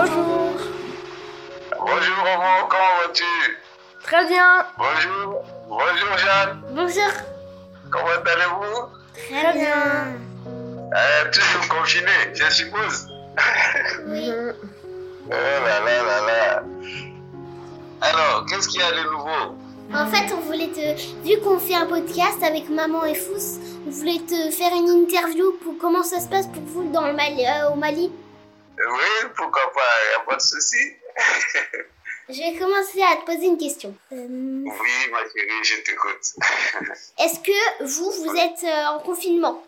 Bonjour. Bonjour, Romo, comment vas-tu? Très bien. Bonjour. Bonjour, Jeanne. Bonjour. Comment allez-vous? Très bien. Euh, toujours confiné, je suppose. Oui. Euh, là là là là. Alors, qu'est-ce qu'il y a de nouveau? En fait, on voulait te. Vu qu'on fait un podcast avec Maman et Fous, on voulait te faire une interview pour comment ça se passe pour vous dans le euh, au Mali. Oui, pourquoi pas, il n'y a pas de souci. Je vais commencer à te poser une question. Euh, Oui, ma chérie, je t'écoute. Est-ce que vous, vous êtes euh, en confinement?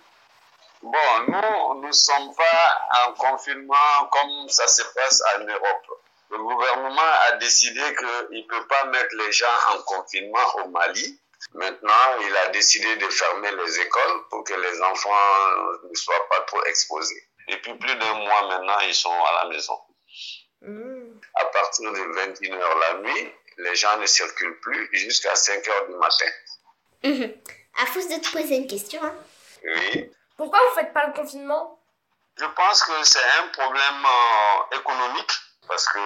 Bon, nous, nous ne sommes pas en confinement comme ça se passe en Europe. Le gouvernement a décidé qu'il ne peut pas mettre les gens en confinement au Mali. Maintenant, il a décidé de fermer les écoles pour que les enfants ne soient pas trop exposés. Depuis plus d'un mois maintenant, ils sont à la maison. À partir de 21h la nuit, les gens ne circulent plus jusqu'à 5h du matin. Mhm. À Fous de te poser une question. hein. Oui. Pourquoi vous faites pas le confinement? Je pense que c'est un problème euh, économique parce que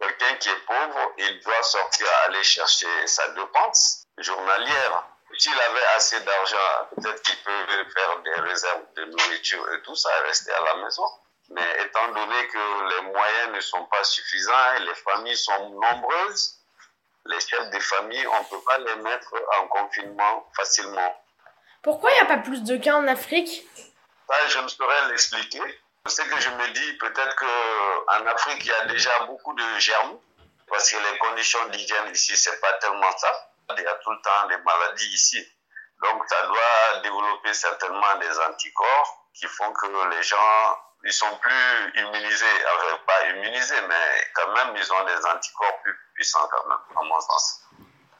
quelqu'un qui est pauvre, il doit sortir aller chercher sa dépense journalière. S'il avait assez d'argent, peut-être qu'il peut faire des réserves de nourriture et tout ça rester à la maison. Mais étant donné que les moyens ne sont pas suffisants et les familles sont nombreuses, les chefs de famille, on ne peut pas les mettre en confinement facilement. Pourquoi il n'y a pas plus de cas en Afrique? Ça, je ne saurais l'expliquer. Ce que je me dis, peut-être qu'en Afrique, il y a déjà beaucoup de germes, parce que les conditions d'hygiène ici, c'est pas tellement ça. Il y a tout le temps des maladies ici. Donc, ça doit développer certainement des anticorps qui font que les gens, ils sont plus immunisés. Enfin, pas immunisés, mais quand même, ils ont des anticorps plus puissants quand même, à mon sens.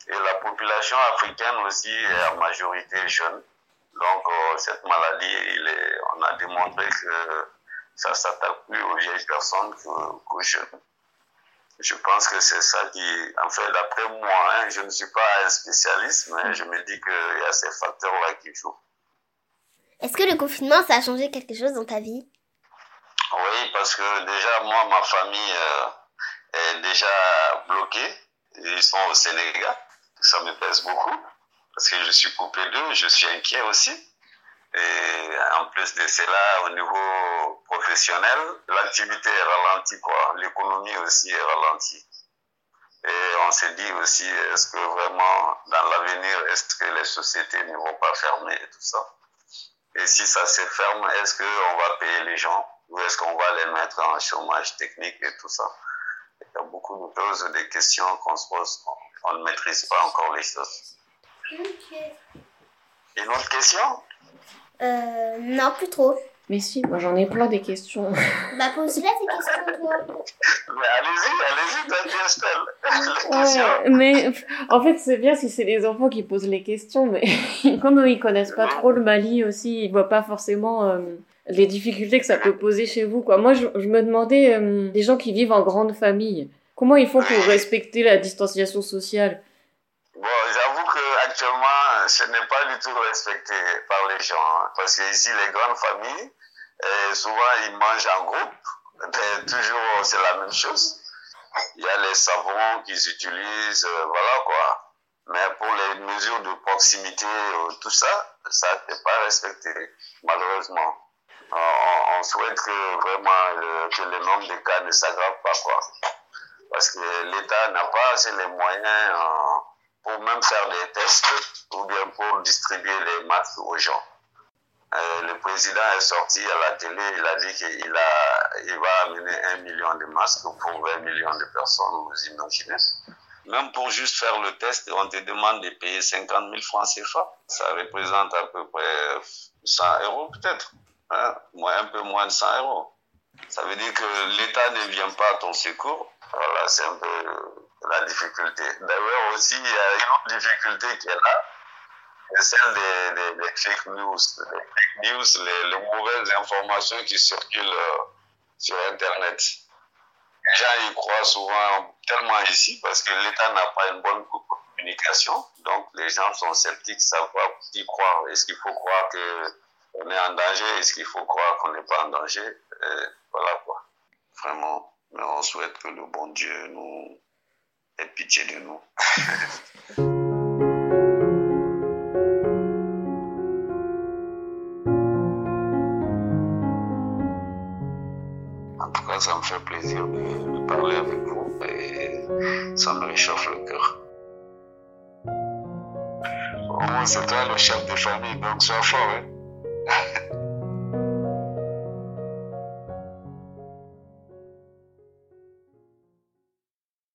Et la population africaine aussi est en majorité jeune. Donc, euh, cette maladie, on a démontré que ça s'attaque plus aux vieilles personnes qu'aux jeunes. Je pense que c'est ça qui, en fait, d'après moi, hein, je ne suis pas un spécialiste, mais je me dis qu'il y a ces facteurs-là qui jouent. Est-ce que le confinement, ça a changé quelque chose dans ta vie? Oui, parce que déjà, moi, ma famille euh, est déjà bloquée. Ils sont au Sénégal. Ça me pèse beaucoup. Parce que je suis coupé d'eux, je suis inquiet aussi. Et en plus de cela, au niveau professionnel, l'activité est ralentie, quoi. L'économie aussi est ralentie. Et on s'est dit aussi, est-ce que vraiment, dans l'avenir, est-ce que les sociétés ne vont pas fermer et tout ça? Et si ça se ferme, est-ce qu'on va payer les gens? Ou est-ce qu'on va les mettre en chômage technique et tout ça? Il y a beaucoup de choses, des questions qu'on se pose. On ne maîtrise pas encore les choses. Une autre question? Euh, non, plus trop. Mais si, moi j'en ai plein des questions. Bah, pose-la tes questions, toi. Mais allez-y, allez-y, Estelle. Ouais, mais en fait, c'est bien si c'est les enfants qui posent les questions, mais comme eux, ils connaissent pas trop le Mali aussi, ils voient pas forcément euh, les difficultés que ça peut poser chez vous, quoi. Moi, je, je me demandais, euh, les gens qui vivent en grande famille, comment ils font pour respecter la distanciation sociale? J'avoue que actuellement, ce n'est pas du tout respecté par les gens. hein, parce que ici, les grandes familles, euh, souvent, ils mangent en groupe. Mais toujours, c'est la même chose. Il y a les savons qu'ils utilisent, euh, voilà quoi. Mais pour les mesures de proximité, euh, tout ça, ça n'est pas respecté, malheureusement. On, souhaite que vraiment que le nombre de cas ne s'aggrave pas, quoi. Parce que l'État n'a pas assez les moyens pour même faire des tests ou bien pour distribuer les masques aux gens. Euh, le président est sorti à la télé, il a dit qu'il a, il va amener un million de masques pour 20 millions de personnes, vous imaginez. Même pour juste faire le test, on te demande de payer 50 000 francs CFA. Ça représente à peu près 100 euros peut-être, hein, un peu moins de 100 euros. Ça veut dire que l'État ne vient pas à ton secours. Voilà, c'est un peu la difficulté. D'ailleurs aussi, il y a une autre difficulté qui est là, c'est celle des, fake news. Les fake news, les, mauvaises informations qui circulent euh, sur Internet. Les gens y croient souvent tellement ici parce que l'État n'a pas une bonne communication. Donc les gens sont sceptiques, savent pas y croire. Est-ce qu'il faut croire qu'on est en danger? Est-ce qu'il faut croire qu'on n'est pas en danger? Quoi. Vraiment. Mais on souhaite que le bon Dieu nous, ait pitié de nous. En tout cas, ça me fait plaisir de parler avec vous et ça me réchauffe le cœur. Au moins, c'est toi le chef de famille, donc sois fort. Hein?